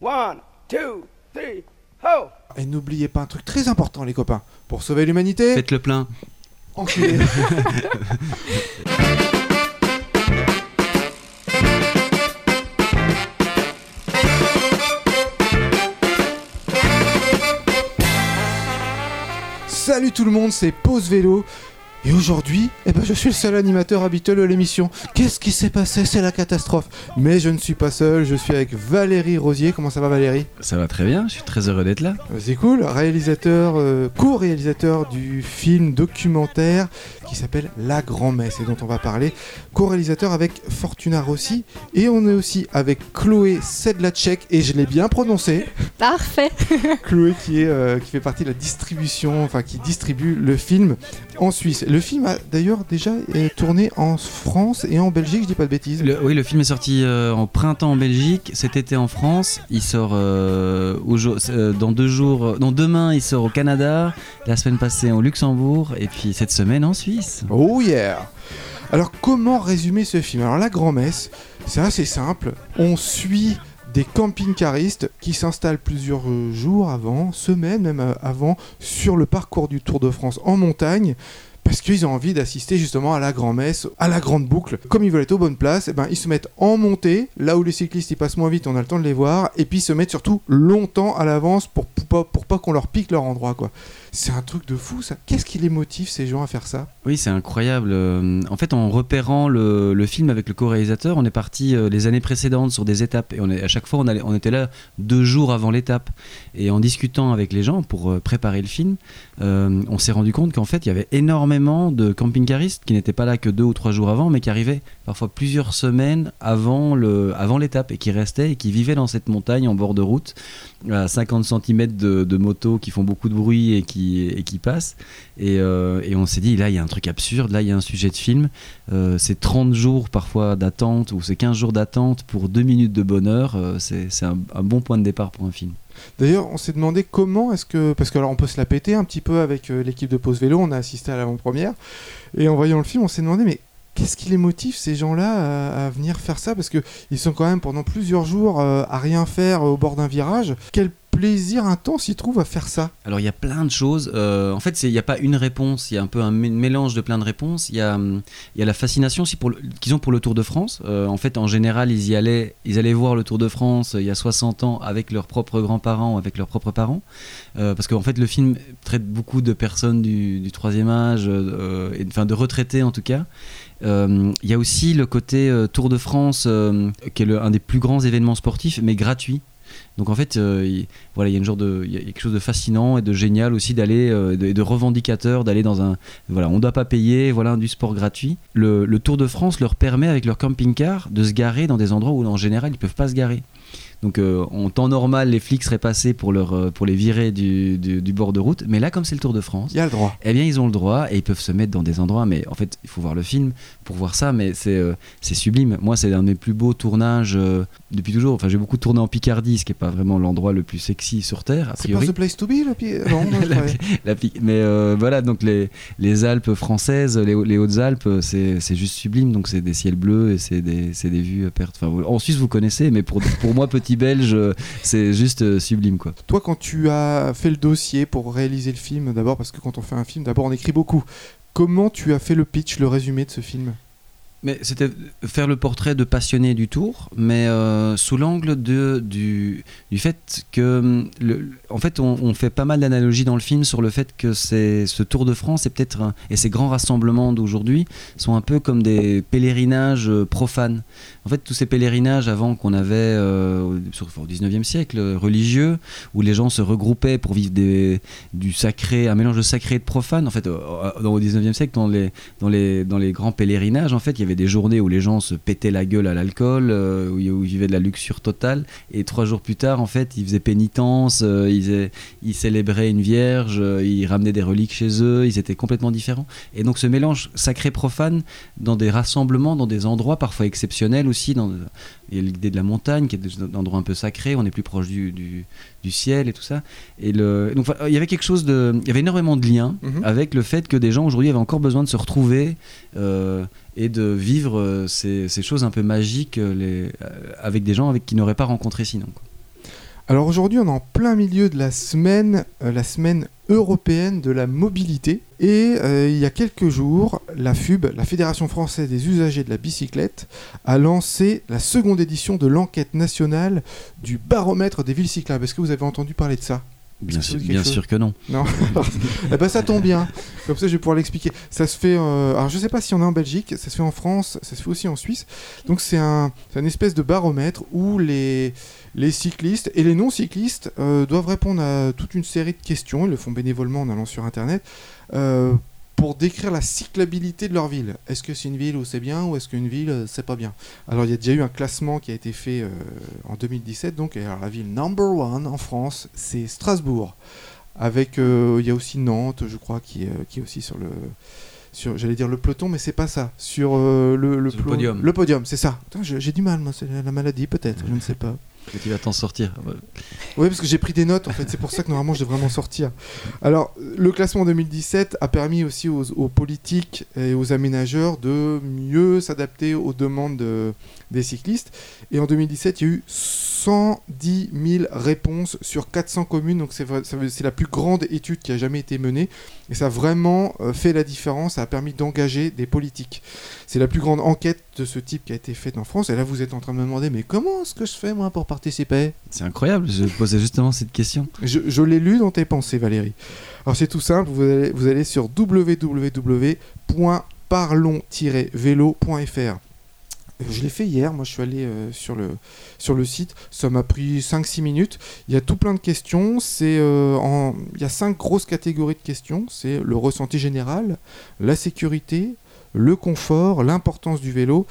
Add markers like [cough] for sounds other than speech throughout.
One, two, three, ho! Et n'oubliez pas un truc très important, les copains. Pour sauver l'humanité, Faites le plein. enculé. [laughs] Salut tout le monde, c'est Pause Vélo. Et aujourd'hui, eh ben, je suis le seul animateur habituel de l'émission. Qu'est-ce qui s'est passé? C'est la catastrophe. Mais je ne suis pas seul, je suis avec Valérie Rosier. Comment ça va Valérie? Ça va très bien, je suis très heureux d'être là. C'est cool, réalisateur, euh, co-réalisateur du film documentaire qui s'appelle La Grand-Messe et dont on va parler, co-réalisateur avec Fortuna Rossi et on est aussi avec Chloé Sedlacek et je l'ai bien prononcé, Parfait. [laughs] Chloé qui, est, euh, qui fait partie de la distribution, enfin qui distribue le film en Suisse. Le film a d'ailleurs déjà euh, tourné en France et en Belgique, je dis pas de bêtises. Le- oui, le film est sorti euh, en printemps en Belgique, cet été en France. Il sort euh, euh, dans deux jours. Non, demain, il sort au Canada. La semaine passée au Luxembourg. Et puis cette semaine en Suisse. Oh yeah Alors comment résumer ce film? Alors la grand-messe, c'est assez simple. On suit des camping-caristes qui s'installent plusieurs jours avant, semaines même avant, sur le parcours du Tour de France en montagne. Parce qu'ils ont envie d'assister justement à la grand-messe, à la grande boucle. Comme ils veulent être aux bonnes places, eh ben, ils se mettent en montée, là où les cyclistes ils passent moins vite, on a le temps de les voir, et puis ils se mettent surtout longtemps à l'avance pour, pas qu'on leur pique leur endroit. quoi. C'est un truc de fou ça. Qu'est-ce qui les motive ces gens à faire ça? Oui, c'est incroyable. Euh, En fait, en repérant le, film avec le co-réalisateur, on est parti euh, les années précédentes sur des étapes. Et à chaque fois, on, était là deux jours avant l'étape. Et en discutant avec les gens pour euh, préparer le film, on s'est rendu compte qu'en fait, il y avait énormément de camping-caristes qui n'étaient pas là que deux ou trois jours avant, mais qui arrivaient parfois plusieurs semaines avant l'étape et qui restaient et qui vivaient dans cette montagne en bord de route, à 50 cm de, de motos qui font beaucoup de bruit et qui, et qui passent. Et, euh, et on s'est dit, là, il y a un truc absurde, là, il y a un sujet de film. Euh, c'est 30 jours parfois d'attente ou c'est 15 jours d'attente pour 2 minutes de bonheur. Euh, c'est un bon point de départ pour un film. D'ailleurs, on s'est demandé comment est-ce que. Parce que alors on peut se la péter un petit peu avec euh, l'équipe de Pause Vélo, on a assisté à l'avant-première. Et en voyant le film, on s'est demandé, mais qu'est-ce qui les motive, ces gens-là, à, venir faire ça? Parce qu'ils sont quand même pendant plusieurs jours euh, à rien faire euh, au bord d'un virage. Plaisir intense ils trouvent à faire ça Alors il y a plein de choses. Euh, en fait, il n'y a pas une réponse. Il y a un peu un mé- mélange de plein de réponses. Il y a, hum, il y a la fascination qu'ils ont pour le Tour de France. Euh, en fait, en général, ils y allaient, ils allaient voir le Tour de France euh, il y a 60 ans avec leurs propres grands-parents, avec leurs propres parents. Parce qu'en fait, le film traite beaucoup de personnes du, troisième âge, et, enfin de retraités en tout cas. Il y a aussi le côté Tour de France, qui est un des plus grands événements sportifs, mais gratuit. Donc en fait, euh, il, voilà, il y a une genre de, quelque chose de fascinant et de génial aussi d'aller, euh, de, de revendicateur, d'aller dans un, voilà, on ne doit pas payer, voilà, du sport gratuit. Le, Tour de France leur permet avec leur camping-car de se garer dans des endroits où en général ils peuvent pas se garer. Donc euh, en temps normal, les flics seraient passés pour, leur, euh, pour les virer du, du- du bord de route, mais là comme c'est le Tour de France, Il y a le droit. eh bien, ils ont le droit et ils peuvent se mettre dans des endroits. Mais en fait, il faut voir le film pour voir ça. Mais c'est euh, c'est sublime. Moi, c'est un de mes plus beaux tournages euh, depuis toujours. Enfin, j'ai beaucoup tourné en Picardie, ce qui n'est pas vraiment l'endroit le plus sexy sur Terre, C'est pas. The Place to Be, Non, non, [laughs] La. Pi- la Pi- mais voilà, donc les, les Alpes françaises, les, les Hautes-Alpes, c'est juste sublime. Donc c'est des ciels bleus et c'est des, des vues à perte. Enfin, en Suisse, vous connaissez, mais pour, pour moi, petit belge, euh, c'est juste euh, sublime. quoi. Toi, quand tu as fait le dossier pour réaliser le film, d'abord, parce que quand on fait un film, d'abord on écrit beaucoup. Comment tu as fait le pitch, le résumé de ce film? Mais c'était faire le portrait de passionné du tour, mais euh, sous l'angle de, du, du fait que, hum, le, en fait, on, on fait pas mal d'analogies dans le film sur le fait que c'est ce Tour de France est peut-être et ces grands rassemblements d'aujourd'hui sont un peu comme des pèlerinages profanes. En fait, tous ces pèlerinages avant qu'on avait euh, au- sur, au 19e siècle euh, religieux, où les gens se regroupaient pour vivre du sacré, un mélange de sacré et de profane. En fait, euh, dans, au 19e siècle, dans les, dans les, dans les grands pèlerinages, en fait, il y avait des journées où les gens se pétaient la gueule à l'alcool, où, ils- où vivaient de la luxure totale, et trois jours plus tard, en fait, ils faisaient pénitence, ils, ils célébraient une vierge, ils ramenaient des reliques chez eux, ils étaient complètement différents. Et donc ce mélange sacré-profane dans des rassemblements, dans des endroits parfois exceptionnels aussi, dans, il y a l'idée de la montagne, qui est des endroits un peu sacrés, on est plus proche du, du, du ciel et tout ça. Et le, donc il y avait quelque chose de, il y avait énormément de liens Mhm. avec le fait que des gens aujourd'hui avaient encore besoin de se retrouver euh, et de vivre euh, ces, ces choses un peu magiques euh, les, avec des gens avec qui n'auraient pas rencontré sinon. quoi. Alors aujourd'hui, on est en plein milieu de la semaine, euh, la semaine européenne de la mobilité. Et euh, il y a quelques jours, la FUB, la Fédération française des usagers de la bicyclette, a lancé la seconde édition de l'enquête nationale du baromètre des villes cyclables. Est-ce que vous avez entendu parler de ça? Bien, sûr, bien que non. Non. [laughs] eh ben ça tombe bien. Comme ça, je vais pouvoir l'expliquer. Ça se fait. euh, alors, je sais pas si on est en Belgique. Ça se fait en France. Ça se fait aussi en Suisse. Donc, c'est un, une espèce de baromètre où les les cyclistes et les non cyclistes euh, doivent répondre à toute une série de questions. Ils le font bénévolement en allant sur Internet. euh, pour décrire la cyclabilité de leur ville. Est-ce que c'est une ville où c'est bien ou est-ce qu'une ville euh, c'est pas bien? Alors il y a déjà eu un classement qui a été fait euh, en 2017 donc alors, la ville number one en France c'est Strasbourg. Avec euh, il y a aussi Nantes je crois qui est, qui est aussi sur le sur j'allais dire le peloton mais c'est pas ça sur le, le, podium. le podium c'est ça j'ai du mal moi c'est la maladie peut-être je ne sais pas Que tu vas t'en sortir. Oui, parce que j'ai pris des notes, en fait. C'est pour ça que normalement, je devrais m'en sortir. Alors, le classement 2017 a permis aussi aux, politiques et aux aménageurs de mieux s'adapter aux demandes de- des cyclistes. Et en 2017, il y a eu 110 000 réponses sur 400 communes. Donc, c'est la plus grande étude qui a jamais été menée. Et ça a vraiment euh, fait la différence. Ça a permis d'engager des politiques. C'est la plus grande enquête de ce type qui a été faite en France. Et là, vous êtes en train de me demander, mais comment est-ce que je fais, moi, pour participer? C'est incroyable, je posais justement cette question. je, je l'ai lu dans tes pensées, Valérie. Alors c'est tout simple, vous allez, vous allez sur www.parlons-vélo.fr. Je l'ai fait hier, moi je suis allé euh, sur, le, site, ça m'a pris 5-6 minutes. Il y a tout plein de questions, euh, il y a 5 grosses catégories de questions, c'est le ressenti général, la sécurité, le confort, l'importance du vélo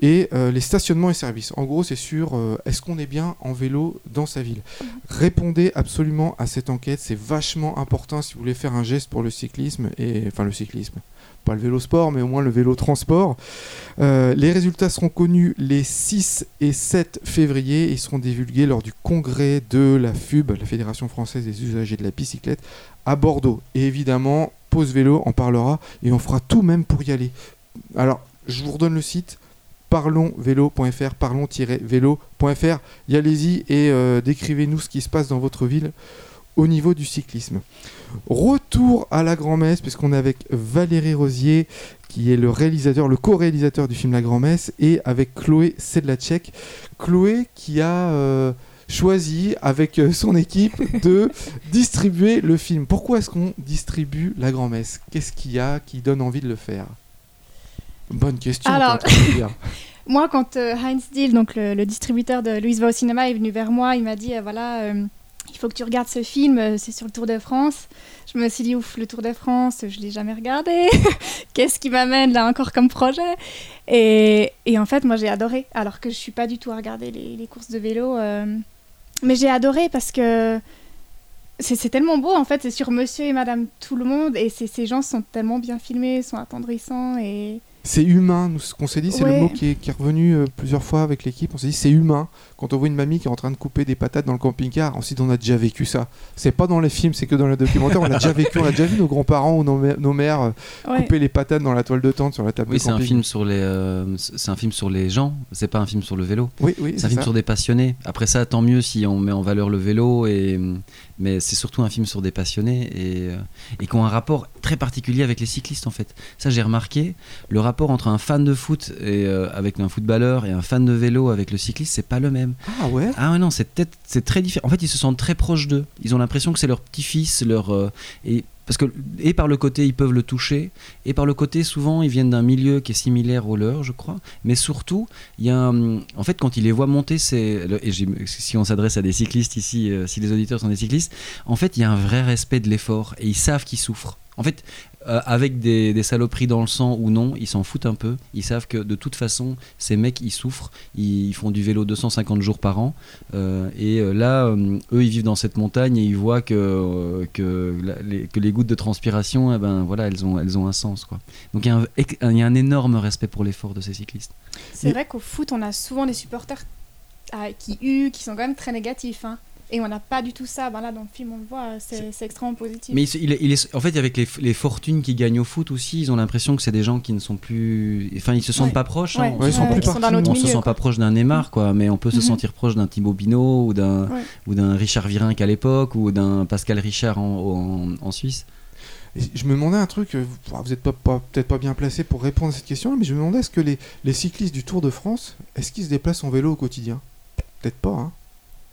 et euh, les stationnements et services. En gros, c'est sur est-ce qu'on est bien en vélo dans sa ville? Répondez absolument à cette enquête, c'est vachement important si vous voulez faire un geste pour le cyclisme et enfin le cyclisme, le vélo sport, mais au moins le vélo transport. Euh, les résultats seront connus les 6 et 7 février et seront divulgués lors du congrès de la FUB, la Fédération française des usagers de la bicyclette, à Bordeaux. Et évidemment, Pause Vélo en parlera et on fera tout même pour y aller. Alors, je vous redonne le site parlonsvélo.fr, parlons-vélo.fr. Y allez-y et euh, décrivez-nous ce qui se passe dans votre ville au niveau du cyclisme. Retour à la grand-messe, puisqu'on est avec Valérie Rosier, qui est le réalisateur, le co-réalisateur du film La Grand-messe, et avec Chloé Sedlacek. Chloé qui a euh, choisi, avec euh, son équipe, [laughs] de distribuer le film. Pourquoi est-ce qu'on distribue La Grand-messe? Qu'est-ce qu'il y a qui donne envie de le faire? Bonne question. Alors-. [laughs] Moi, quand euh, Heinz Dill, donc le, le distributeur de Louise va au cinéma, est venu vers moi, il m'a dit euh, voilà, euh, il faut que tu regardes ce film, euh, c'est sur le Tour de France. Je me suis dit ouf, le Tour de France, je l'ai jamais regardé. [laughs] Qu'est-ce qui m'amène là encore comme projet? Et, et en fait, moi, j'ai adoré, alors que je suis pas du tout à regarder les, les courses de vélo, euh, mais j'ai adoré parce que c'est tellement beau en fait, c'est sur Monsieur et Madame tout le monde et ces gens sont tellement bien filmés, sont attendrissants et C'est humain, ce qu'on s'est dit, c'est le mot qui est, qui est revenu euh, plusieurs fois avec l'équipe. On s'est dit, c'est humain. Quand on voit une mamie qui est en train de couper des patates dans le camping-car, ensuite on a déjà vécu ça. C'est pas dans les films, c'est que dans les documentaires, on l'a déjà vécu. On a déjà vu nos grands-parents ou nos, mè- nos mères euh, ouais. couper les patates dans la toile de tente sur la table Oui, de c'est un film sur les, euh, c'est un film sur les gens. C'est pas un film sur le vélo. Oui, oui, C'est un film ça. sur des passionnés. Après ça, tant mieux si on met en valeur le vélo, et, mais c'est surtout un film sur des passionnés et, euh, et qui ont un rapport très particulier avec les cyclistes en fait. Ça, j'ai remarqué, le rapport entre un fan de foot et, euh, avec un footballeur et un fan de vélo avec le cycliste, c'est pas le même. Ah ouais? Ah ouais, non, c'est peut-être c'est très différent. En fait, ils se sentent très proches d'eux. Ils ont l'impression que c'est leur petit-fils, leur euh, et parce que et par le côté ils peuvent le toucher et par le côté souvent ils viennent d'un milieu qui est similaire au leur, je crois. Mais surtout, il y a un- en fait quand ils les voient monter, c'est et si on s'adresse à des cyclistes ici, euh, si les auditeurs sont des cyclistes, en fait il y a un vrai respect de l'effort et ils savent qu'ils souffrent. En fait, euh, avec des, des saloperies dans le sang ou non, ils s'en foutent un peu. Ils savent que de toute façon, ces mecs, ils souffrent. Ils, ils font du vélo 250 jours par an. Euh, et euh, là, euh, eux, ils vivent dans cette montagne et ils voient que, que, la- les, que les gouttes de transpiration, eh ben, voilà, elles, ont, elles ont un sens. Quoi. Donc il y, a un, il y a un énorme respect pour l'effort de ces cyclistes. C'est Et- vrai qu'au foot, on a souvent des supporters ah, qui huent, qui sont quand même très négatifs. hein. Et on n'a pas du tout ça. Ben là, dans le film, on le voit, c'est extrêmement positif. Mais il, est- en fait, avec les, les fortunes qui gagnent au foot aussi, ils ont l'impression que c'est des gens qui ne sont plus. Enfin, ils se sentent Ouais. pas proches. Ouais, hein. Ouais, ils sont plus sont notre on se milieu, sent quoi. pas proche d'un Neymar, quoi, mais on peut se Mhm. sentir proche d'un Thibaut Pinot ou d'un Ouais. ou d'un Richard Virenque à l'époque ou d'un Pascal Richard en, en- en Suisse. Et je me demandais un truc, euh, vous vous êtes pas, pas- peut-être pas bien placé pour répondre à cette question, mais je me demandais est-ce que les, les cyclistes du Tour de France, est-ce qu'ils se déplacent en vélo au quotidien? Peut-être pas, hein.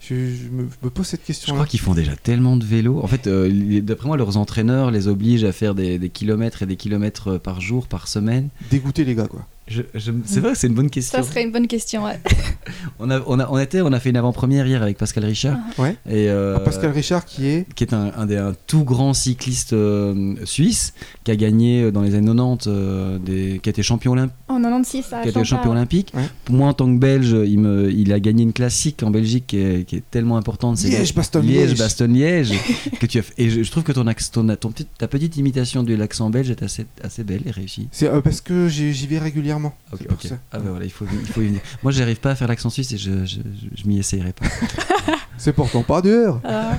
Je, je me, je me pose cette Je question-là. crois qu'ils font déjà tellement de vélo. En fait, euh, d'après moi, leurs entraîneurs les obligent à faire des, des kilomètres et des kilomètres euh, par jour, par semaine. Dégoûter les gars, quoi. Je- je- c'est vrai, c'est une bonne question. Ça serait une bonne question, ouais. [laughs] On a, on a, on était, on a fait une avant-première hier avec Pascal Richard. Ouais. Et euh, Pascal Richard qui est. qui est un, un des un tout grand cycliste euh, suisse, qui a gagné euh, dans les années 90, euh, des, qui a été champion, olymp- En 96, à qui a été champion olympique. Ouais. Pour moi, en tant que Belge, il, me, il a gagné une classique en Belgique qui est, qui est tellement importante. c'est Liège, Bastogne, Liège. Liège, Bastogne, Liège. que tu as [laughs] Et je, je trouve que ton, ton, ton ta petite imitation de l'accent belge est assez, assez belle et réussie. C'est euh, parce que j'y vais régulièrement. Pour ça. Ah ben voilà, il faut, il faut y venir. Moi, j'arrive pas à faire l'accent suisse et je, je, je, je m'y essayerai pas. [laughs] C'est pourtant pas dur. Ah.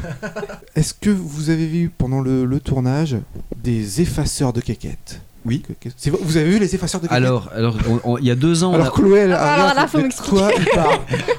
Est-ce que vous avez vu pendant le, le tournage des effaceurs de quéquettes Oui. Que- que- c'est- Vous avez vu les effaceurs de quéquettes Alors, alors on- on- il y a deux ans, Alors Chloé, elle Ah, alors là, faut m'expliquer.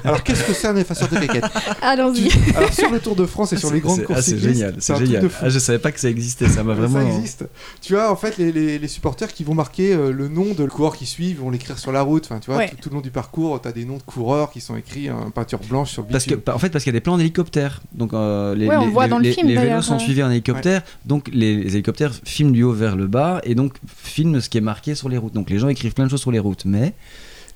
Alors qu'est-ce que c'est un effaceur de quéquettes Allons-y. Alors sur le Tour de France et sur les grandes C'est- courses ah, c'est génial, c'est génial. Ah, je savais pas que ça existait, ça m'a vraiment. Ça existe. Tu vois, en fait, les, les- les supporters qui vont marquer euh, le nom de le coureur qui suit, vont l'écrire sur la route. Enfin, tu vois, Ouais. tout, tout le long du parcours, tu as des noms de coureurs qui sont écrits en peinture blanche sur le Parce que, en fait, parce qu'il y a des plans d'hélicoptères. Donc, euh, les, Ouais, on les- voit dans le film, les vélos sont suivis en hélicoptère. Donc, les, les hélicoptères filment du haut vers le bas et donc filment ce qui est marqué sur les routes. Donc, les gens écrivent plein de choses sur les routes, mais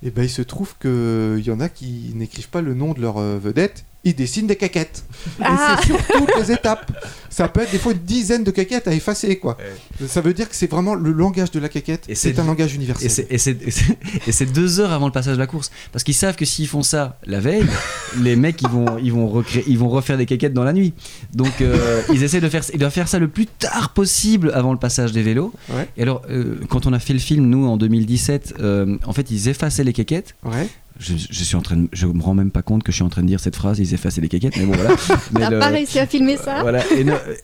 Et ben, il se trouve qu'il y en a qui n'écrivent pas le nom de leur euh, vedette, ils dessinent des caquettes. Ah. Et c'est sur toutes les étapes. Ça peut être des fois une dizaine de caquettes à effacer, quoi. Ça veut dire que c'est vraiment le langage de la caquette. Et C'est un langage universel. et c'est et c'est- et c'est deux heures avant le passage de la course. Parce qu'ils savent que s'ils font ça la veille, les mecs ils vont, ils vont, recréer, ils vont refaire des caquettes dans la nuit. Donc euh, ils essaient de faire, ils doivent faire ça le plus tard possible avant le passage des vélos. Ouais. Et alors, euh, quand on a fait le film, nous en 2017, euh, en fait ils effaçaient les caquettes. Ouais. Je, je suis en train de, je me rends même pas compte que je suis en train de dire cette phrase, ils effaçaient les caquettes, mais bon voilà. [laughs] Mais T'as le- pas réussi à filmer ça voilà.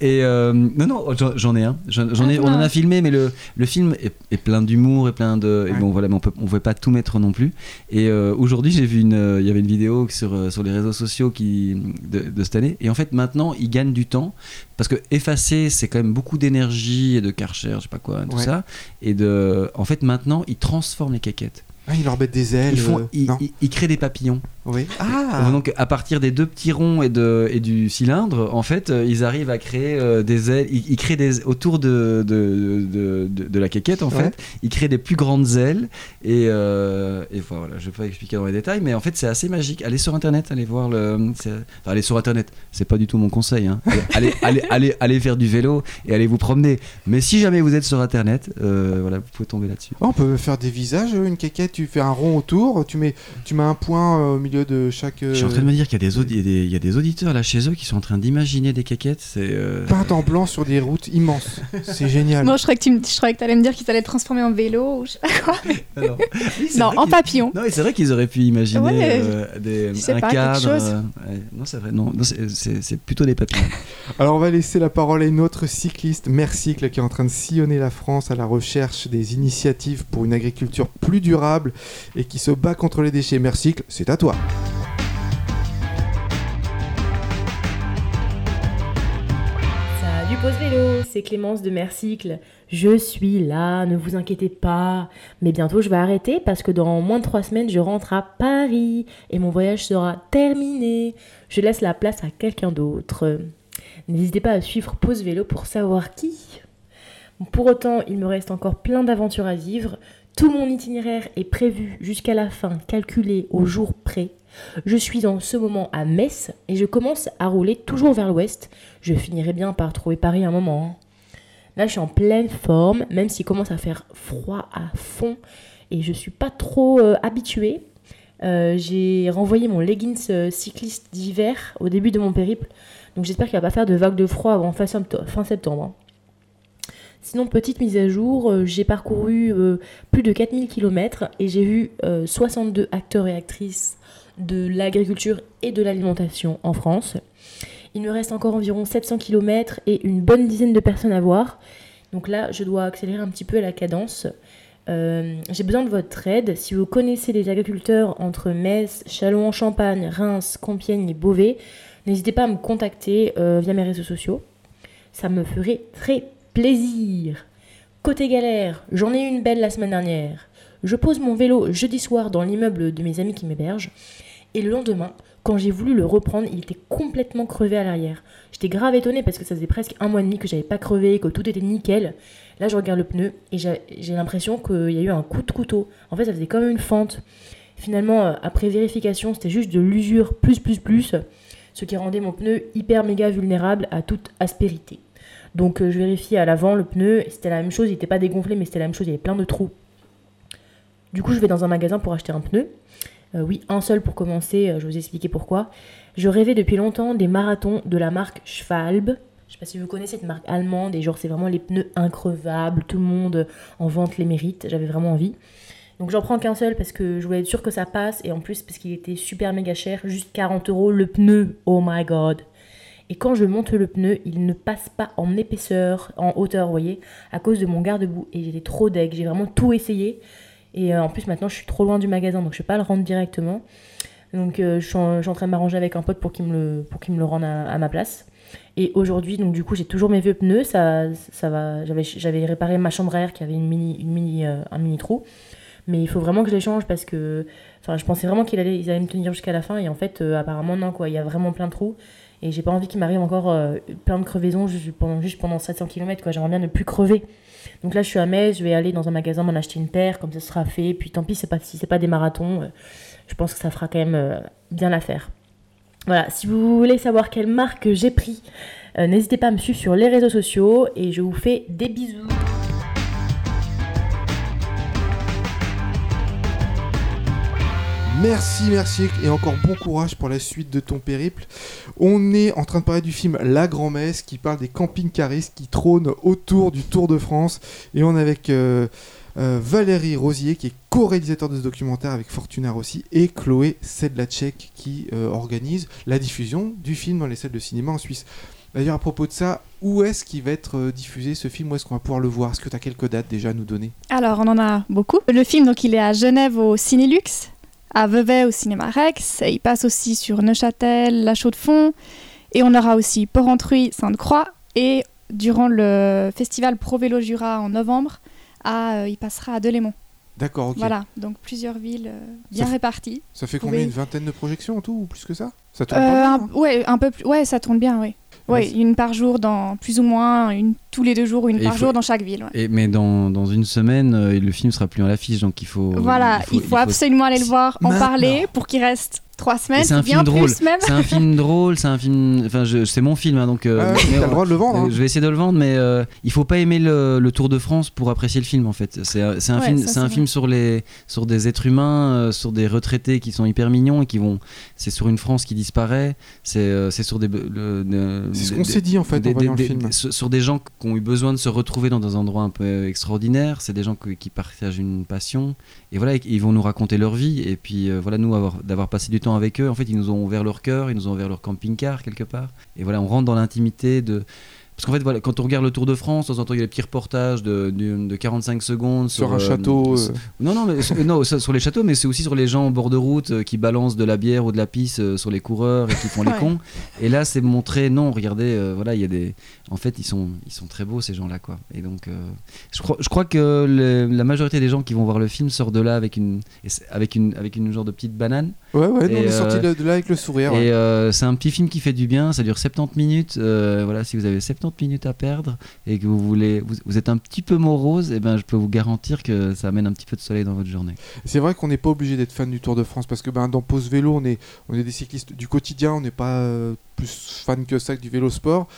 Et, euh, non, non, j'en- ai un. J'en j'en ai, Ah, on en a filmé, mais le, le film est, est plein d'humour et plein de. et Ouais. bon, voilà, mais on peut, on pouvait pas tout mettre non plus. Et euh, aujourd'hui, j'ai vu une, euh, il y avait une vidéo sur, euh, sur les réseaux sociaux qui, de, de cette année. Et en fait, maintenant, ils gagnent du temps parce que effacer, c'est quand même beaucoup d'énergie et de karcher, je sais pas quoi, tout Ouais. ça. Et de, en fait, maintenant, ils transforment les caquettes. Ah, ils leur mettent des ailes. Ils font, euh, ils, non. ils- ils créent des papillons. Oui. Ah. Donc à partir des deux petits ronds et, de, et du cylindre, en fait, euh, ils arrivent à créer euh, des ailes. Ils, ils créent des autour de, de, de, de- de la quéquette, en Ouais. fait. Ils créent des plus grandes ailes. Et, euh, et voilà, je vais pas expliquer dans les détails, mais en fait, c'est assez magique. Allez sur internet, allez voir le. Enfin, allez sur internet, c'est pas du tout mon conseil. Hein. Allez, [laughs] allez, allez, allez faire du vélo et allez vous promener. Mais si jamais vous êtes sur internet, euh, voilà, vous pouvez tomber là-dessus. On peut faire des visages, une quéquette, tu fais un rond autour, tu mets, tu mets un point au milieu de chaque. euh, Je suis en train de me dire qu'il y a des, audi- il y a des- il y a des auditeurs là chez eux qui sont en train d'imaginer des quéquettes. C'est. euh, Peinte en blanc sur des routes immenses. [laughs] C'est génial. Moi, je croyais que tu me- je croyais que t'allais me dire qu'ils allaient transformer en vélo ou je sais pas quoi. [laughs] non, [laughs] Oui, en papillon. Non, et c'est vrai qu'ils auraient pu imaginer Ouais, euh, des, un pas, cadre. chose. euh, ouais. Non, c'est vrai. Non, non, c'est- c'est c'est plutôt des papillons. Alors on va laisser la parole à une autre cycliste, Mercycle, qui est en train de sillonner la France à la recherche des initiatives pour une agriculture plus durable et qui se bat contre les déchets. Mercycle, c'est à toi. Salut Pause Vélo, c'est Clémence de Mercycle. Je suis là, ne vous inquiétez pas. Mais bientôt je vais arrêter parce que dans moins de trois semaines je rentre à Paris et mon voyage sera terminé. Je laisse la place à quelqu'un d'autre. N'hésitez pas à suivre Pause Vélo pour savoir qui. Pour autant, il me reste encore plein d'aventures à vivre. Tout mon itinéraire est prévu jusqu'à la fin, calculé au jour près. Je suis en ce moment à Metz et je commence à rouler toujours vers l'ouest. Je finirai bien par trouver Paris un moment. hein. Là, je suis en pleine forme, même s'il commence à faire froid à fond et je suis pas trop euh, habituée. Euh, J'ai renvoyé mon leggings euh, cycliste d'hiver au début de mon périple, donc j'espère qu'il va pas faire de vague de froid avant fin septembre. Fin septembre hein. Sinon, petite mise à jour, euh, j'ai parcouru euh, plus de 4000 km et j'ai vu euh, 62 acteurs et actrices de l'agriculture et de l'alimentation en France. Il me reste encore environ 700 km et une bonne dizaine de personnes à voir. Donc là, je dois accélérer un petit peu la cadence. Euh, J'ai besoin de votre aide. Si vous connaissez des agriculteurs entre Metz, Châlons-en-Champagne, Reims, Compiègne et Beauvais, n'hésitez pas à me contacter euh, via mes réseaux sociaux. Ça me ferait très plaisir. Côté galère, j'en ai eu une belle la semaine dernière. Je pose mon vélo jeudi soir dans l'immeuble de mes amis qui m'hébergent. Et le lendemain, quand j'ai voulu le reprendre, il était complètement crevé à l'arrière. J'étais grave étonnée parce que ça faisait presque un mois et demi que j'avais pas crevé, que tout était nickel. Là, je regarde le pneu et j'ai l'impression qu'il y a eu un coup de couteau. En fait, ça faisait comme une fente. Finalement, euh, après vérification, c'était juste de l'usure plus plus plus, ce qui rendait mon pneu hyper méga vulnérable à toute aspérité. Donc euh, je vérifie à l'avant le pneu, c'était la même chose, il n'était pas dégonflé, mais c'était la même chose, il y avait plein de trous. Du coup, je vais dans un magasin pour acheter un pneu. Euh, oui, un seul pour commencer, euh, je vais vous expliquer pourquoi. Je rêvais depuis longtemps des marathons de la marque Schwalbe. Je sais pas si vous connaissez cette marque allemande, et genre c'est vraiment les pneus increvables, tout le monde en vente les mérite, j'avais vraiment envie. Donc j'en prends qu'un seul parce que je voulais être sûr que ça passe, et en plus parce qu'il était super méga cher, juste 40 euros le pneu, oh my god. Et quand je monte le pneu, il ne passe pas en épaisseur, en hauteur, vous voyez, à cause de mon garde-boue. Et j'étais trop deg, j'ai vraiment tout essayé. Et euh, en plus, maintenant, je suis trop loin du magasin, donc je ne vais pas le rendre directement. Donc, euh, je, suis en, train de m'arranger avec un pote pour qu'il me le, pour qu'il me rende à, ma place. Et aujourd'hui, donc du coup, j'ai toujours mes vieux pneus. Ça, ça va. J'avais, réparé ma chambre à air qui avait une mini, euh, un mini trou. Mais il faut vraiment que je les change parce que, enfin, je pensais vraiment qu'ils allaient, ils allaient me tenir jusqu'à la fin. Et en fait, apparemment, non, quoi. Il y a vraiment plein de trous. Et j'ai pas envie qu'il m'arrive encore euh, plein de crevaisons juste pendant, juste pendant 700 km. J'aimerais bien ne plus crever. Donc là, je suis à Metz, je vais aller dans un magasin m'en acheter une paire, comme ça sera fait. Puis tant pis, c'est pas, si c'est pas des marathons, euh, je pense que ça fera quand même euh, bien l'affaire. Voilà, si vous voulez savoir quelle marque j'ai pris, n'hésitez pas à me suivre sur les réseaux sociaux et je vous fais des bisous. Merci, merci et encore bon courage pour la suite de ton périple. On est en train de parler du film La Grand-Messe qui parle des camping-caristes qui trônent autour du Tour de France et on est avec euh, euh, Valérie Rosier qui est co-réalisateur de ce documentaire avec Fortuna Rossi et Chloé Sedlacek qui euh, organise la diffusion du film dans les salles de cinéma en Suisse. D'ailleurs, à propos de ça, où est-ce qu'il va être diffusé ce film? Où est-ce qu'on va pouvoir le voir? Est-ce que tu as quelques dates déjà à nous donner? Alors, on en a beaucoup. Le film, donc, il est à Genève au Cinélux, à Vevey au Cinéma Rex. Et il passe aussi sur Neuchâtel, La Chaux-de-Fonds. Et on aura aussi Porrentruy, Sainte-Croix. Et durant le festival Pro Vélo Jura en novembre, à, euh, il passera à Delémont. D'accord, ok. Voilà, donc plusieurs villes euh, bien Ça réparties. Ça fait combien pouvez- Une vingtaine de projections en tout ou plus que ça? Ça tourne Euh, pas bien, hein? ouais, un peu plus. Ouais, ça tourne bien, oui. Vas-y. une par jour dans plus ou moins, une tous les deux jours ou une Et par faut- jour dans chaque ville. ouais. Et, mais dans, dans une semaine, euh, le film sera plus à l'affiche, donc il faut. Voilà, il faut, absolument aller le voir, en Maintenant. parler pour qu'il reste trois semaines, c'est un film drôle. C'est un film drôle, c'est un film. Enfin, c'est mon film, hein, donc. euh, Ah mais le droit de le vendre. hein. Euh, Je vais essayer de le vendre, mais euh, il faut pas aimer le, le Tour de France pour apprécier le film en fait. C'est un- c'est un Ouais, film, c'est un vrai. film sur les sur des êtres humains, euh, sur des retraités qui sont hyper mignons et qui vont. C'est sur une France qui disparaît. C'est euh, c'est sur des. C'est ce qu'on s'est dit en fait des- en voyant des- le film. des- sur des gens qui ont eu besoin de se retrouver dans des endroits un peu extraordinaires. C'est des gens qui partagent une passion. Et voilà, ils vont nous raconter leur vie. Et puis euh, voilà, nous, avoir- d'avoir passé du temps avec eux, en fait, ils nous ont ouvert leur cœur, ils nous ont ouvert leur camping-car quelque part. Et voilà, on rentre dans l'intimité de. Parce qu'en fait, voilà, quand on regarde le Tour de France, de temps en temps, il y a des petits reportages de, de, de 45 secondes Sur un euh, château. euh, non, non, mais sur- non, sur les châteaux, mais c'est aussi sur les gens au bord de route euh, qui balancent de la bière ou de la pisse euh, sur les coureurs et qui font les cons. Et là, c'est montré, non, regardez, euh, voilà, il y a des. En fait, ils sont, ils sont très beaux ces gens-là, quoi. Et donc, euh, je crois, je crois que le- la majorité des gens qui vont voir le film sortent de là avec une, avec une, avec une genre de petite banane. Ouais, ouais, Et, on est sorti de, de là avec le sourire. ouais. Et euh, c'est un petit film qui fait du bien, ça dure 70 minutes. euh, voilà, si vous avez 70 minutes à perdre et que vous voulez, vous, êtes un petit peu morose, et ben je peux vous garantir que ça amène un petit peu de soleil dans votre journée. C'est vrai qu'on n'est pas obligé d'être fan du Tour de France parce que ben, dans Pause Vélo, on est, on est des cyclistes du quotidien, on n'est pas euh, plus fan que ça que du vélo sport.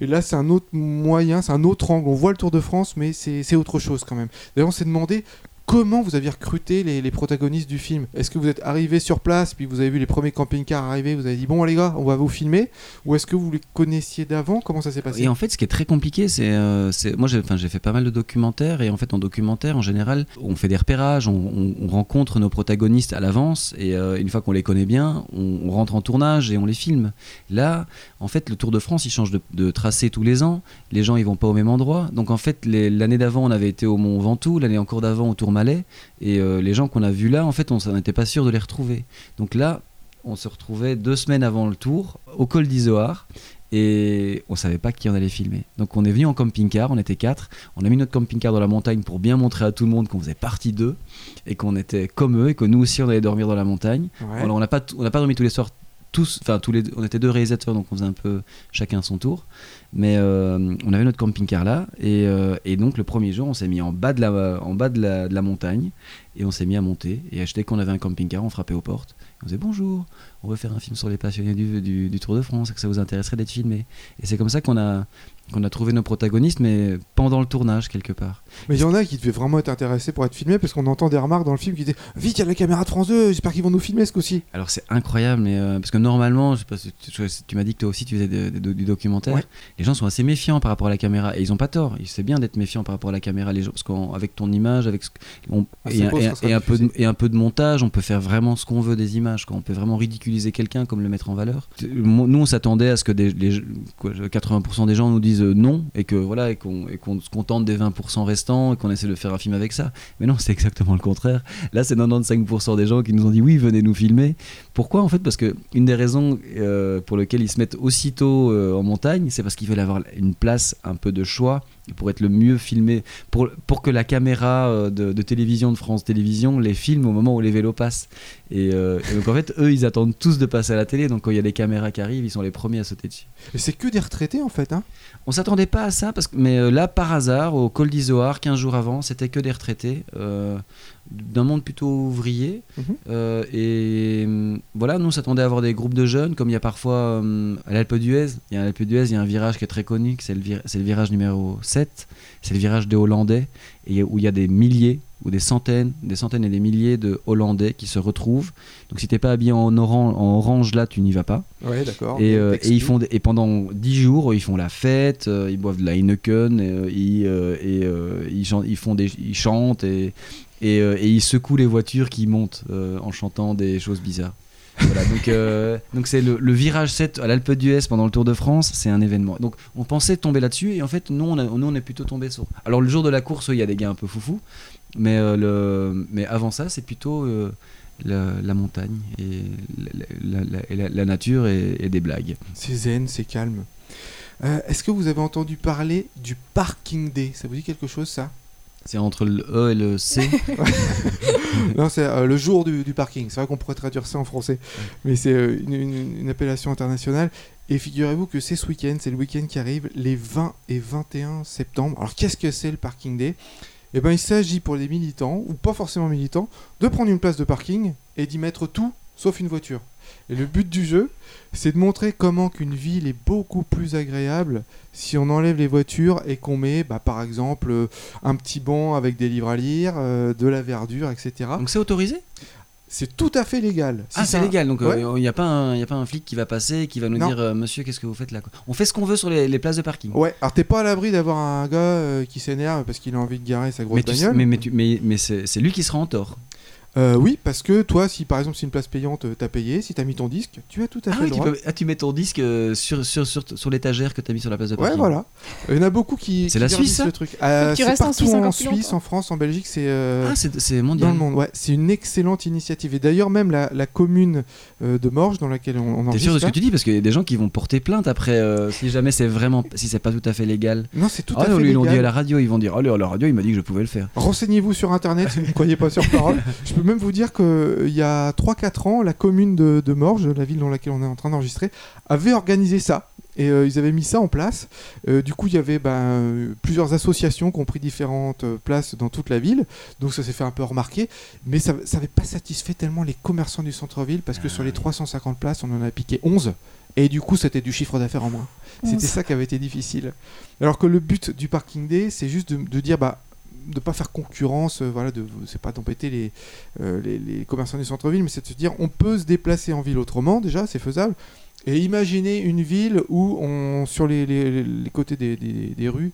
Et là, c'est un autre moyen, c'est un autre angle. On voit le Tour de France, mais c'est autre chose quand même. D'ailleurs, on s'est demandé comment vous avez recruté les, les protagonistes du film? Est-ce que vous êtes arrivé sur place, puis vous avez vu les premiers camping-cars arriver, vous avez dit bon les gars, on va vous filmer? Ou est-ce que vous les connaissiez d'avant? Comment ça s'est passé? Et en fait, ce qui est très compliqué, c'est. euh, moi, j'ai fait pas mal de documentaires, et en fait, en documentaire, en général, on fait des repérages, on, on- on rencontre nos protagonistes à l'avance, et euh, une fois qu'on les connaît bien, on, rentre en tournage et on les filme. Là, en fait, le Tour de France, il change de, tracé tous les ans, les gens, ils vont pas au même endroit. Donc, en fait, l'année d'avant, on avait été au Mont Ventoux, l'année encore d'avant, au Tourmalet, et euh, les gens qu'on a vus là, en fait, on n'était pas sûr de les retrouver. Donc là, on se retrouvait deux semaines avant le tour, au col d'Izoard, et on savait pas qui on allait filmer. Donc on est venu en camping-car, on était quatre, on a mis notre camping-car dans la montagne pour bien montrer à tout le monde qu'on faisait partie d'eux, et qu'on était comme eux, et que nous aussi on allait dormir dans la montagne. Ouais. Alors on n'a pas, on n'a pas dormi tous les soirs, tous, enfin tous les, on était deux réalisateurs, donc on faisait un peu chacun son tour. Mais euh, on avait notre camping-car là, et, euh, et donc le premier jour, on s'est mis en bas de la montagne, et on s'est mis à monter. Et dès qu'on avait un camping-car, on frappait aux portes. On disait bonjour, on veut faire un film sur les passionnés du, du- du Tour de France, que ça vous intéresserait d'être filmé Et c'est comme ça qu'on a, qu'on a trouvé nos protagonistes, mais pendant le tournage quelque part. Mais il y en a qui devaient vraiment être intéressés pour être filmés parce qu'on entend des remarques dans le film qui disent Vite, il y a la caméra de France 2, j'espère qu'ils vont nous filmer ce coup-ci. Alors c'est incroyable, mais euh, parce que normalement, je sais pas si tu, m'as dit que toi aussi tu faisais de- de- du documentaire. Ouais. Les gens sont assez méfiants par rapport à la caméra et ils ont pas tort. C'est bien d'être méfiant par rapport à la caméra, les gens, parce qu'avec ton image, avec ce que- on- Ah, et, un- beau, et ça un- sera et un peu de, diffusé. et un peu de montage, on peut faire vraiment ce qu'on veut des images. Quoi. On peut vraiment ridiculiser quelqu'un comme le mettre en valeur. Nous, on s'attendait à ce que des, les- quoi, 80% des gens nous disent euh, non et que voilà et qu'on se contente des 20% restants et qu'on essaie de faire un film avec ça. Mais non, [laughs] c'est exactement le contraire. Là, c'est 95% des gens qui nous ont dit oui, venez nous filmer. Pourquoi en fait? Parce que une des raisons euh, pour lesquelles ils se mettent aussitôt euh, en montagne, c'est parce qu'ils veulent avoir une place, un peu de choix pour être le mieux filmé, pour, pour que la caméra euh, de, de télévision de France Télévisions les filme au moment où les vélos passent. Et, euh, et donc en fait, eux, ils attendent tous de passer à la télé. Donc quand il y a des caméras qui arrivent, ils sont les premiers à sauter dessus. Et c'est que des retraités en fait. Hein. On s'attendait pas à ça, parce que, mais euh, là, par hasard, au col d'Izoard, 15 jours avant, c'était que des retraités, euh, d'un monde plutôt ouvrier. Mhm. Euh, et hum, voilà, nous, on s'attendait à avoir des groupes de jeunes, comme il y a parfois hum, à l'Alpe d'Huez. Il y a l'Alpe d'Huez, il y a un virage qui est très connu, c'est le, vir- c'est le virage numéro 7, c'est le virage des Hollandais, et où il y a des milliers ou des centaines, des centaines et des milliers de Hollandais qui se retrouvent. Donc si t'es pas habillé en orange, en orange là, tu n'y vas pas. Ouais, d'accord. Et, euh, et ils font et pendant 10 jours, ils font la fête, euh, ils boivent de la Heineken, et, ils, ils, font des, ils chantent et, et, euh, et ils secouent les voitures qui montent euh, en chantant des choses bizarres. Voilà, donc euh, [laughs] donc c'est le, le virage 7 à l'Alpe d'Huez pendant le Tour de France, c'est un événement. Donc on pensait tomber là-dessus et en fait nous on, a- nous on est plutôt tombé sur. Alors le jour de la course, il y a des gars un peu foufou, mais euh, le mais avant ça c'est plutôt euh, la, la montagne et la, la- la- et la- la nature et, et des blagues. C'est zen, c'est calme. Euh, Est-ce que vous avez entendu parler du Parking Day? Ça vous dit quelque chose ça? C'est entre le E et le C. [laughs] [laughs] Non, c'est euh, le jour du, du parking. C'est vrai qu'on pourrait traduire ça en français, mais c'est euh, une, une- une appellation internationale. Et figurez-vous que c'est ce week-end, c'est le week-end qui arrive, les 20 et 21 septembre. Alors qu'est-ce que c'est le Parking Day? Eh bien, il s'agit pour les militants, ou pas forcément militants, de prendre une place de parking et d'y mettre tout, sauf une voiture. Et le but du jeu, c'est de montrer comment qu'une ville est beaucoup plus agréable si on enlève les voitures et qu'on met, bah, par exemple, euh, un petit banc avec des livres à lire, euh, de la verdure, etc. Donc c'est autorisé? C'est tout à fait légal. Si Ah, c'est légal. Donc il Ouais. n'y a, pas un- y a pas un flic qui va passer et qui va nous Non. dire euh, Monsieur, qu'est-ce que vous faites là On fait ce qu'on veut sur les, les places de parking. Ouais, alors t'es pas à l'abri d'avoir un gars euh, qui s'énerve parce qu'il a envie de garer sa grosse mais tu bagnole. mais, mais, mais, mais c'est c'est lui qui sera en tort. Euh, oui, parce que toi, si par exemple c'est une place payante, euh, t'as payé, si t'as mis ton disque, tu as tout à Ah fait oui, le tu, droit. peux- ah, tu mets ton disque euh, sur, sur, sur, sur l'étagère que tu as mis sur la place de Ouais, parking. voilà. Il y en a beaucoup qui. C'est la Suisse, le truc. Euh, tu restes en Suisse en Suisse, en France, en Belgique, c'est. euh, Ah, c'est c'est Dans mondial. le monde, ouais. C'est une excellente initiative. Et d'ailleurs, même la, la commune de Morges, dans laquelle on, on T'es enregistre. sûr de ce que tu dis? Parce qu'il y a des gens qui vont porter plainte après euh, si jamais c'est vraiment. si c'est pas tout à fait légal. Non, c'est tout ah à non, fait lui, ils l'ont dit légal. à la radio, ils vont dire Oh, à la radio, il m'a dit que je pouvais le faire. Renseignez-vous sur internet si vous ne croyez pas sur parole. Je [laughs] peux même vous dire qu'il y a 3-4 ans, la commune de, de Morges, la ville dans laquelle on est en train d'enregistrer, avait organisé ça. Et euh, ils avaient mis ça en place. Euh, du coup, il y avait ben, euh, plusieurs associations qui ont pris différentes euh, places dans toute la ville. Donc ça s'est fait un peu remarquer. Mais ça n'avait pas satisfait tellement les commerçants du centre-ville parce que Ah sur les oui. 350 places, on en a piqué 11. Et du coup, c'était du chiffre d'affaires en moins. C'était ça qui avait été difficile. Alors que le but du Parking Day, c'est juste de, de dire, bah, de pas faire concurrence, euh, voilà, de c'est pas d'embêter les, euh, les, les commerçants du centre-ville, mais c'est de se dire on peut se déplacer en ville autrement déjà, c'est faisable. Et imaginez une ville où on sur les, les- côtés des, des- des rues,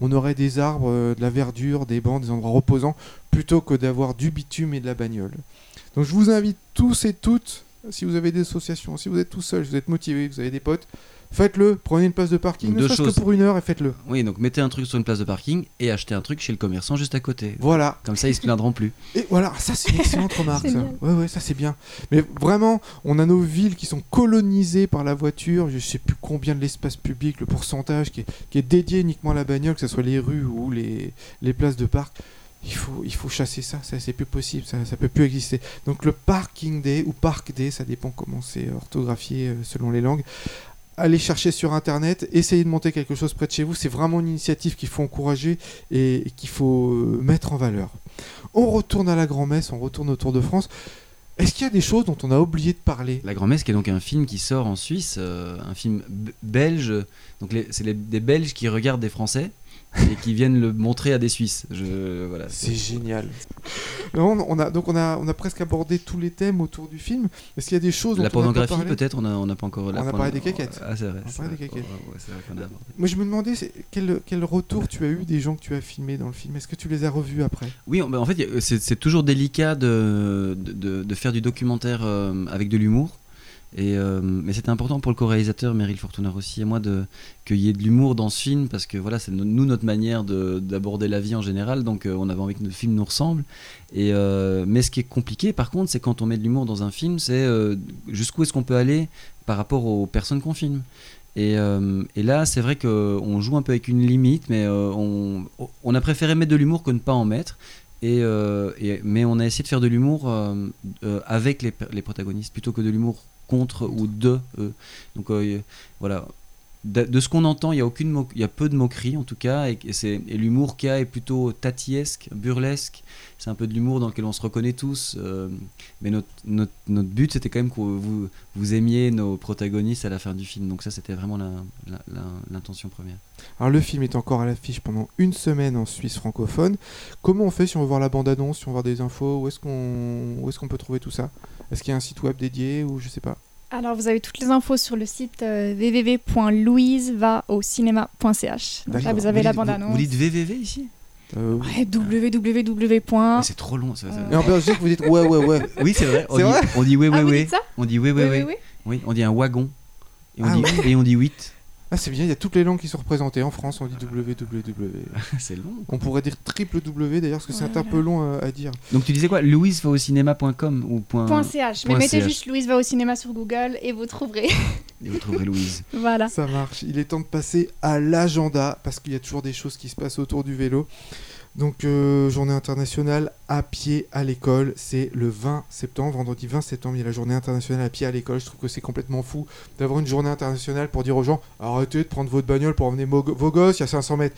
on aurait des arbres, euh, de la verdure, des bancs, des endroits reposants, plutôt que d'avoir du bitume et de la bagnole. Donc je vous invite tous et toutes, si vous avez des associations, si vous êtes tout seul, si vous êtes motivé, vous avez des potes, faites-le, prenez une place de parking, ne deux serait-ce choses. que pour une heure et faites-le. Oui, donc mettez un truc sur une place de parking et achetez un truc chez le commerçant juste à côté. Voilà. Comme ça, ils se plaindront plus. [laughs] Et voilà, ça c'est une excellente [laughs] remarque. Ça. Génial. Ouais, ouais, ça c'est bien. Mais vraiment, on a nos villes qui sont colonisées par la voiture. Je sais plus combien de l'espace public, le pourcentage qui est, qui est dédié uniquement à la bagnole, que ce soit les rues ou les, les places de parc. Il faut, il faut chasser ça, ça c'est plus possible, ça, ça peut plus exister. Donc le parking day ou park day, ça dépend comment c'est orthographié euh, selon les langues. Allez chercher sur internet, essayez de monter quelque chose près de chez vous. C'est vraiment une initiative qu'il faut encourager et, qu'il faut euh, mettre en valeur. On retourne à la grand-messe, on retourne au Tour de France. Est-ce qu'il y a des choses dont on a oublié de parler? La Grand-Messe, qui est donc un film qui sort en Suisse, euh, un film belge. C'est des Belges qui regardent des Français et qui viennent le montrer à des Suisses. Je, voilà, C'est génial. Non, on a, donc on a, on a presque abordé tous les thèmes autour du film. Est-ce qu'il y a des choses La pornographie, peut-être, on n'a on pas encore. On a parlé des caquettes. Ah, c'est vrai. On a des caquettes. Moi, je me demandais quel, quel retour tu as eu des gens que tu as filmés dans le film? Est-ce que tu les as revus après? Oui, en- bah, en fait, c'est toujours délicat de, de, de- de faire du documentaire euh, avec de l'humour. Et, euh, mais c'était important pour le co-réalisateur Meryl Fortuner aussi et moi de qu'il y ait de l'humour dans ce film parce que voilà c'est no- nous notre manière de- d'aborder la vie en général. Donc euh, on avait envie que notre film nous ressemble et euh, mais ce qui est compliqué par contre c'est quand on met de l'humour dans un film c'est jusqu'où est-ce qu'on peut aller par rapport aux personnes qu'on filme. Et, et là c'est vrai qu'on joue un peu avec une limite mais on, on a préféré mettre de l'humour que ne pas en mettre. Et, mais on a essayé de faire de l'humour avec les, les protagonistes plutôt que de l'humour contre ou de eux. Donc euh, voilà. De, ce qu'on entend, il y a aucune il y a peu de moquerie en tout cas, et, et l'humour qu'il y a est plutôt tatiesque, burlesque. C'est un peu de l'humour dans lequel on se reconnaît tous. euh, mais notre, notre, notre but, c'était quand même que vous, vous aimiez nos protagonistes à la fin du film. Donc ça, c'était vraiment l'intention première. Alors le film est encore à l'affiche pendant une semaine en Suisse francophone. Comment on fait si on veut voir la bande-annonce, si on veut voir des infos? Où est-ce qu'on où est-ce qu'on peut trouver tout ça? Est-ce qu'il y a un site web dédié ou je sais pas Alors, vous avez toutes les infos sur le site euh, www.louisevaaucinéma.ch. Donc là, vous avez Vous la bande-annonce. Vous dites VVV ici Euh, Ouais, www. Mais C'est trop long. ça- ça- Euh, Et en Belgique, vous dites ouais, ouais, ouais. [laughs] Oui, c'est vrai. On dit, vrai on dit oui, oui, Ah, dites ça On dit oui, oui, Oui, oui. on dit un wagon. Et on, Ah dit, et on dit 8. Ah, c'est bien, il y a toutes les langues qui sont représentées. En France, on dit www. [laughs] c'est long. On pourrait dire triple W d'ailleurs, parce que c'est un peu long à, à dire. Donc tu disais quoi Louise va au cinéma.com ou point... Point .ch. Mais point mettez CH. juste Louise va au cinéma sur Google et vous trouverez. [laughs] Et vous trouverez Louise. [laughs] voilà. Ça marche. Il est temps de passer à l'agenda, parce qu'il y a toujours des choses qui se passent autour du vélo. Donc, euh, journée internationale à pied à l'école, c'est le 20 septembre, vendredi 20 septembre, il y a la journée internationale à pied à l'école. Je trouve que c'est complètement fou d'avoir une journée internationale pour dire aux gens arrêtez de prendre votre bagnole pour emmener vos gosses, il y a 500 mètres.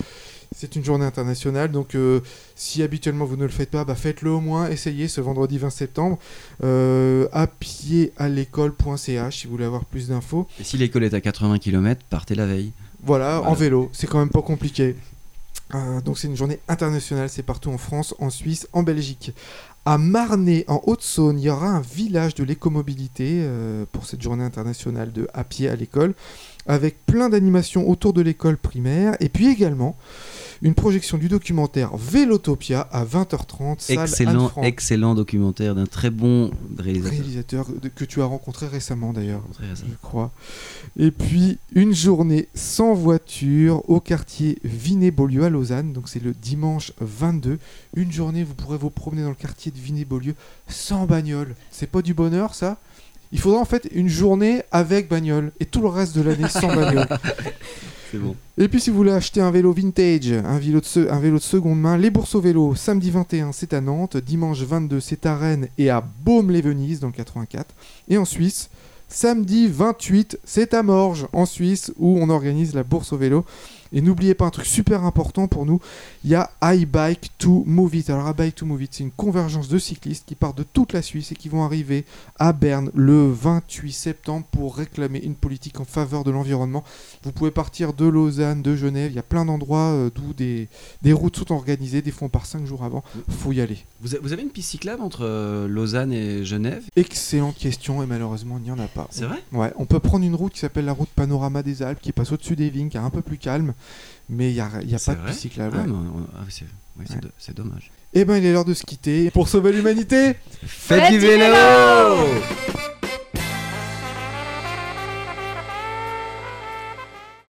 C'est une journée internationale, donc euh, si habituellement vous ne le faites pas, bah faites-le au moins, essayez ce vendredi 20 septembre. Euh, à pied à l'école.ch si vous voulez avoir plus d'infos. Et si l'école est à 80 km, partez la veille. Voilà, en vélo, c'est quand même pas compliqué. Euh, donc c'est une journée internationale, c'est partout en France, en Suisse, en Belgique. À Marnay, en Haute-Saône, il y aura un village de l'écomobilité euh, pour cette journée internationale de à pied à l'école, avec plein d'animations autour de l'école primaire, et puis également une projection du documentaire Vélotopia à 20h30, salle Excellent, excellent documentaire d'un très bon réalisateur. réalisateur que tu as rencontré récemment d'ailleurs je crois. Et puis une journée sans voiture au quartier Vinet-Beaulieu à Lausanne. Donc c'est le dimanche 22. Une journée, vous pourrez vous promener dans le quartier de Vinet-Beaulieu sans bagnole. C'est pas du bonheur ça? Il faudra en fait une journée avec bagnole et tout le reste de l'année sans bagnole. [laughs] Et puis si vous voulez acheter un vélo vintage, un vélo de, seconde main, les bourses au vélo, samedi 21 c'est à Nantes, dimanche 22 c'est à Rennes et à Baume-les-Venise dans le 84. Et en Suisse, Samedi 28, c'est à Morges, en Suisse, où on organise la bourse au vélo. Et n'oubliez pas un truc super important pour nous, il y a iBike to Move It. Alors iBike to Move It, c'est une convergence de cyclistes qui partent de toute la Suisse et qui vont arriver à Berne le 28 septembre pour réclamer une politique en faveur de l'environnement. Vous pouvez partir de Lausanne, de Genève, il y a plein d'endroits euh, d'où des, des routes sont organisées, des fois on part 5 jours avant, faut y aller. Vous avez une piste cyclable entre euh, Lausanne et Genève? Excellente question et malheureusement il n'y en a pas. C'est vrai? Ouais, on peut prendre une route qui s'appelle la route Panorama des Alpes qui passe au-dessus des vignes, qui est un peu plus calme, mais il n'y a, y a pas de piste cyclable. Ah, ouais. mais on- ah oui, c'est Ouais. dommage. Eh ben il est l'heure de se quitter pour sauver l'humanité. Faites Faites du vélo